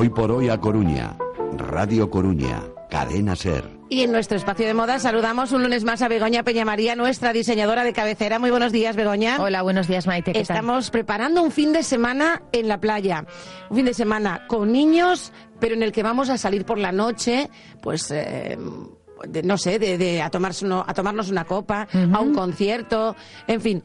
Hoy por hoy a Coruña. Radio Coruña. Cadena Ser. Y en nuestro espacio de moda saludamos un lunes más a Begoña Peñamaría, nuestra diseñadora de cabecera. Muy buenos días, Begoña. Hola, buenos días, Maite. ¿qué Estamos preparando un fin de semana en la playa. Un fin de semana con niños, pero en el que vamos a salir por la noche, pues... Eh, no sé, de, a, tomarse a tomarnos una copa, a un concierto, en fin,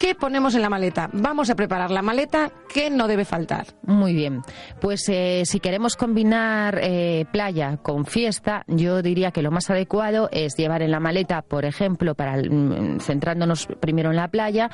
¿Qué ponemos en la maleta? Vamos a preparar la maleta que no debe faltar. Muy bien. Pues eh, si queremos combinar eh, playa con fiesta, yo diría que lo más adecuado es llevar en la maleta, por ejemplo, para mm, centrándonos primero en la playa,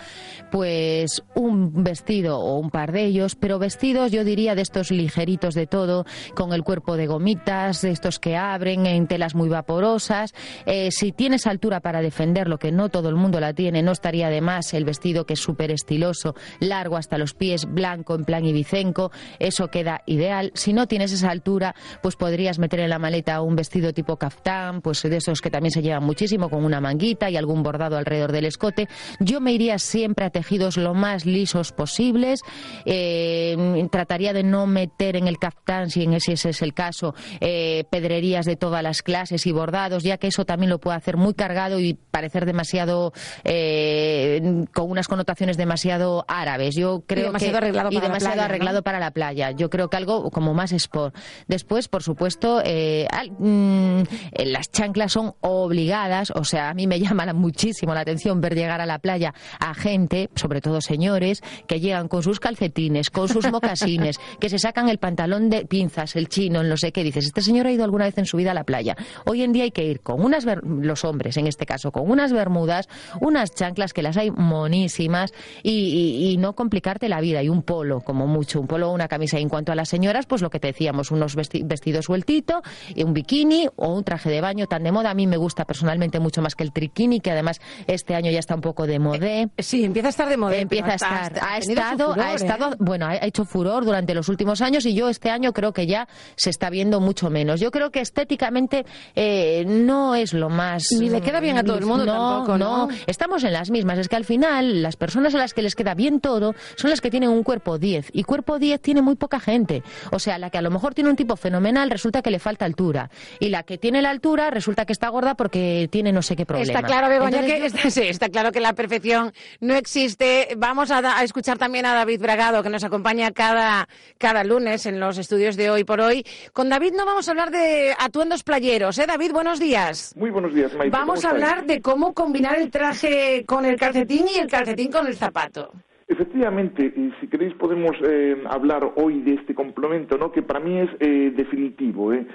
pues un vestido o un par de ellos, pero vestidos yo diría de estos ligeritos de todo, con el cuerpo de gomitas, de estos que abren en telas muy vaporosas. Eh, si tienes altura para defenderlo, que no todo el mundo la tiene, no estaría de más el vestido que es súper estiloso, largo hasta los pies, blanco en plan ibicenco, eso queda ideal. Si no tienes esa altura, pues podrías meter en la maleta un vestido tipo caftán, pues de esos que también se llevan muchísimo, con una manguita y algún bordado alrededor del escote. Yo me iría siempre a tejidos lo más lisos posibles. Eh, trataría de no meter en el caftán, si en ese, es el caso, eh, pedrerías de todas las clases y bordados, ya que eso también lo puede hacer muy cargado y parecer demasiado eh, con unas connotaciones demasiado árabes. Yo creo y demasiado arreglado, para, demasiado la playa, arreglado para la playa. Yo creo que algo como más sport. Después, por supuesto, eh, mm, las chanclas son obligadas. O sea, a mí me llama muchísimo la atención ver llegar a la playa a gente, sobre todo señores, que llegan con sus calcetines, con sus mocasines, que se sacan el pantalón de pinzas, el chino, no sé qué. Dices, este señor ha ido alguna vez en su vida a la playa. Hoy en día hay que ir con unas, los hombres en este caso, con unas bermudas, unas chanclas que las hay monísimas y, no complicarte la vida. Y un polo, como mucho, un polo o una camisa. Y en cuanto a las señoras, pues lo que te decíamos, unos vestidos sueltitos, y un bikini o un traje de baño tan de moda. A mí me gusta personalmente mucho más que el triquini, que además este año ya está un poco de moda. Eh, sí, empieza a estar de moda. Empieza a estar. Ha, estado, ha estado, ¿eh? bueno, ha hecho furor durante los últimos años y yo este año creo que ya se está viendo mucho menos. Yo creo que estéticamente eh, no es lo más. Ni le queda bien a todo el mundo no, no, Estamos en las mismas. Es que al final las personas a las que les queda bien todo son las que tienen un cuerpo 10 y cuerpo 10 tiene muy poca gente. O sea, la que a lo mejor tiene un tipo fenomenal resulta que le falta altura y la que tiene la altura resulta que está gorda porque tiene no sé qué problema. Está claro, Begoña, que está, claro que la perfección no existe. Vamos a, escuchar también a David Bragado que nos acompaña cada, cada lunes en los estudios de hoy por hoy. Con David no vamos a hablar de atuendos playeros, ¿eh? David, buenos días. Muy buenos días, Maite. Vamos a hablar de cómo combinar el traje con el calcetín y el calcetín con el zapato. Efectivamente, y si queréis podemos eh, hablar hoy de este complemento, ¿no? que para mí es eh, definitivo, ¿eh?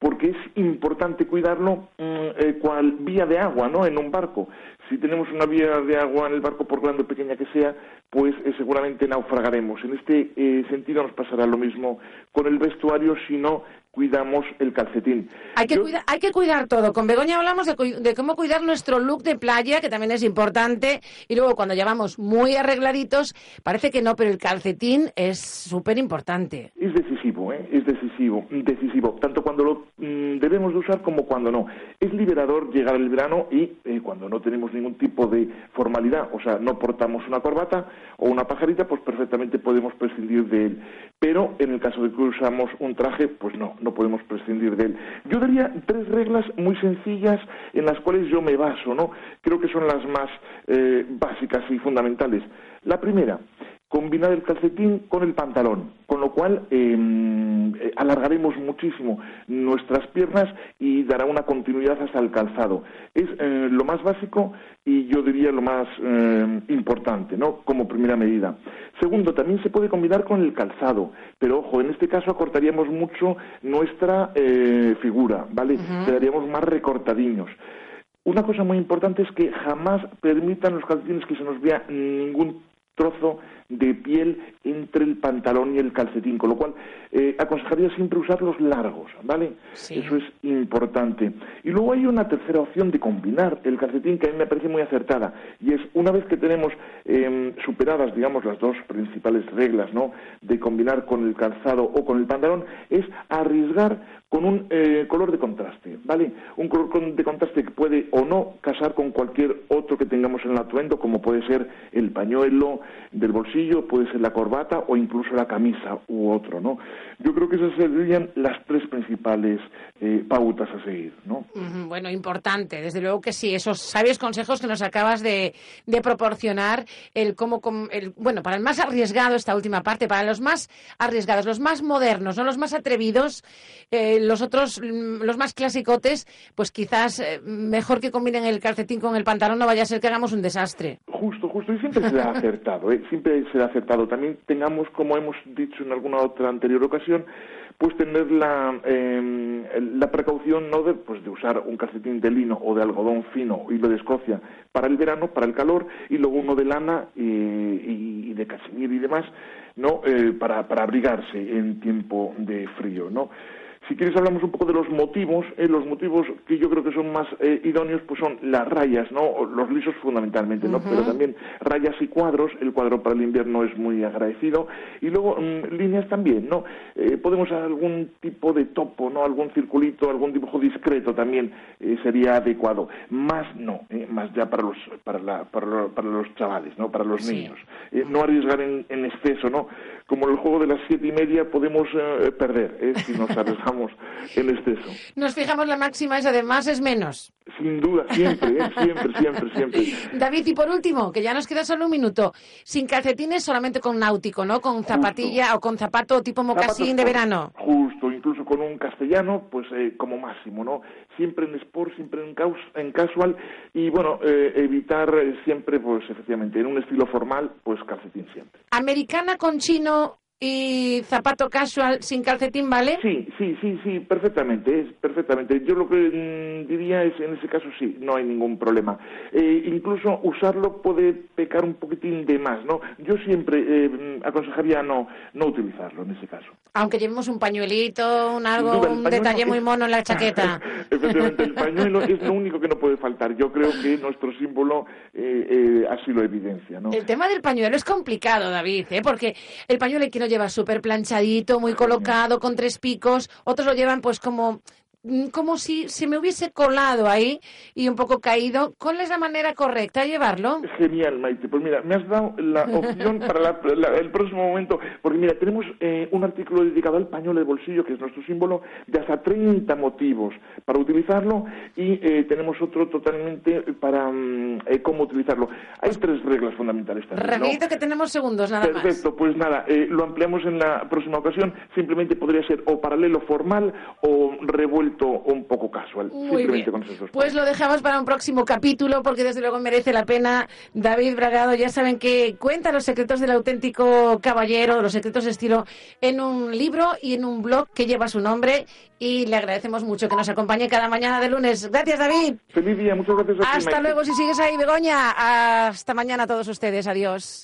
Porque es importante cuidarlo mm, cual vía de agua ¿no? en un barco. Si tenemos una vía de agua en el barco, por grande o pequeña que sea, pues seguramente naufragaremos. En este sentido nos pasará lo mismo con el vestuario si no cuidamos el calcetín. Hay que, cuidar, hay que cuidar todo. Con Begoña hablamos de, cómo cuidar nuestro look de playa, que también es importante. Y luego cuando ya vamos muy arregladitos, parece que no, pero el calcetín es súper importante. Es decisivo, ¿eh? es decisivo, decisivo, tanto cuando lo mm, debemos de usar como cuando no. Es liberador llegar el verano y eh, cuando no tenemos ningún tipo de formalidad, o sea, no portamos una corbata o una pajarita, pues perfectamente podemos prescindir de él. Pero en el caso de que usamos un traje, pues no, no podemos prescindir de él. Yo daría tres reglas muy sencillas en las cuales yo me baso, ¿no? Creo que son las más eh, básicas y fundamentales. La primera, combinar el calcetín con el pantalón, con lo cual em, eh, alargaremos muchísimo nuestras piernas y dará una continuidad hasta el calzado. Es eh, lo más básico y yo diría lo más em, importante, ¿no? Como primera medida. Segundo, también se puede combinar con el calzado, pero ojo, en este caso acortaríamos mucho nuestra eh, figura, ¿vale? Quedaríamos más recortadiños. Una cosa muy importante es que jamás permitan los calcetines que se nos vea ningún trozo de piel entre el pantalón y el calcetín, con lo cual eh, aconsejaría siempre usarlos largos, ¿vale? Eso es importante. Y luego hay una tercera opción de combinar el calcetín que a mí me parece muy acertada, y es una vez que tenemos em, superadas, digamos, las dos principales reglas, ¿no?, de combinar con el calzado o con el pantalón, es arriesgar con un eh, color de contraste, ¿vale? Un color de contraste que puede o no casar con cualquier otro que tengamos en el atuendo, como puede ser el pañuelo del bolsillo, puede ser la corbata o incluso la camisa u otro, ¿no? Yo creo que esas serían las tres principales eh, pautas a seguir, ¿no? Bueno, importante, desde luego que sí, esos sabios consejos que nos acabas de, proporcionar, el cómo, el, bueno, para el más arriesgado esta última parte, para los más arriesgados, los más modernos, no los más atrevidos, eh, los otros, mm, los más clasicotes, pues quizás eh, mejor que combinen el calcetín con el pantalón, no vaya a ser que hagamos un desastre. Justo, justo, y siempre será acertado, ¿eh? siempre será acertado. También tengamos, como hemos dicho en alguna otra anterior ocasión, pues tener la, em, la precaución no de, pues de usar un calcetín de lino o de algodón fino, hilo de Escocia, para el verano, para el calor, y luego uno de lana y, de cachemir y demás, ¿no? Eh, para, para abrigarse en tiempo de frío, ¿no? Si quieres hablamos un poco de los motivos, eh, los motivos que yo creo que son más eh, idóneos pues son las rayas, ¿no? Los lisos fundamentalmente, ¿no? Pero también rayas y cuadros, el cuadro para el invierno es muy agradecido y luego mm, líneas también, ¿no? Eh, podemos algún tipo de topo, ¿no? Algún circulito, algún dibujo discreto también sería adecuado. Más no, más ya para los para, la, para, los chavales, ¿no? Para los niños. no arriesgar en, en, exceso, ¿no? Como el juego de las siete y media podemos perder si nos arriesgamos en exceso. Nos fijamos la máxima es además es menos. Sin duda, siempre, ¿eh? siempre, siempre, siempre. David, y por último, que ya nos queda solo un minuto, sin calcetines solamente con náutico, ¿no? Con zapatilla o con zapato tipo mocasín de verano. Justo, incluso con un castellano, pues eh, como máximo, ¿no? Siempre en sport, siempre en, en casual y, bueno, eh, evitar siempre, pues efectivamente, en un estilo formal, pues calcetín siempre. Americana con chino y zapato casual sin calcetín, ¿vale? Sí, sí, sí, sí, perfectamente, es perfectamente. Yo lo que mm, diría es, en ese caso sí, no hay ningún problema. Eh, incluso usarlo puede pecar un poquitín de más, ¿no? Yo siempre eh, aconsejaría no, no utilizarlo en ese caso. Aunque llevemos un pañuelito, un algo, un detalle muy mono en la chaqueta. Efectivamente, el pañuelo es lo único que no puede faltar. Yo creo que nuestro símbolo eh, así lo evidencia, ¿no? El tema del pañuelo es complicado, David, ¿eh? Porque el pañuelo hay que no lleva súper planchadito, muy colocado, con tres picos. Otros lo llevan pues como como si se me hubiese colado ahí y un poco caído. ¿Cuál es la manera correcta de llevarlo? Genial, Maite. Pues mira, me has dado la opción para el próximo momento, porque mira, tenemos eh, un artículo dedicado al pañuelo de bolsillo, que es nuestro símbolo, de hasta 30 motivos para utilizarlo y eh, tenemos otro totalmente para mm, eh, cómo utilizarlo. Hay tres reglas fundamentales también. que tenemos segundos, nada más. Perfecto, pues nada, lo ampliamos en la próxima ocasión. Simplemente podría ser o paralelo formal o revuelto un poco casual. pues lo dejamos para un próximo capítulo porque desde luego merece la pena. David Bragado, ya saben que cuenta los secretos del auténtico caballero, los secretos de estilo, en un libro y en un blog que lleva su nombre y le agradecemos mucho que nos acompañe cada mañana de lunes. Gracias, David. Feliz día, muchas gracias. Hasta luego, si sigues ahí, Begoña. Hasta mañana a todos ustedes. Adiós.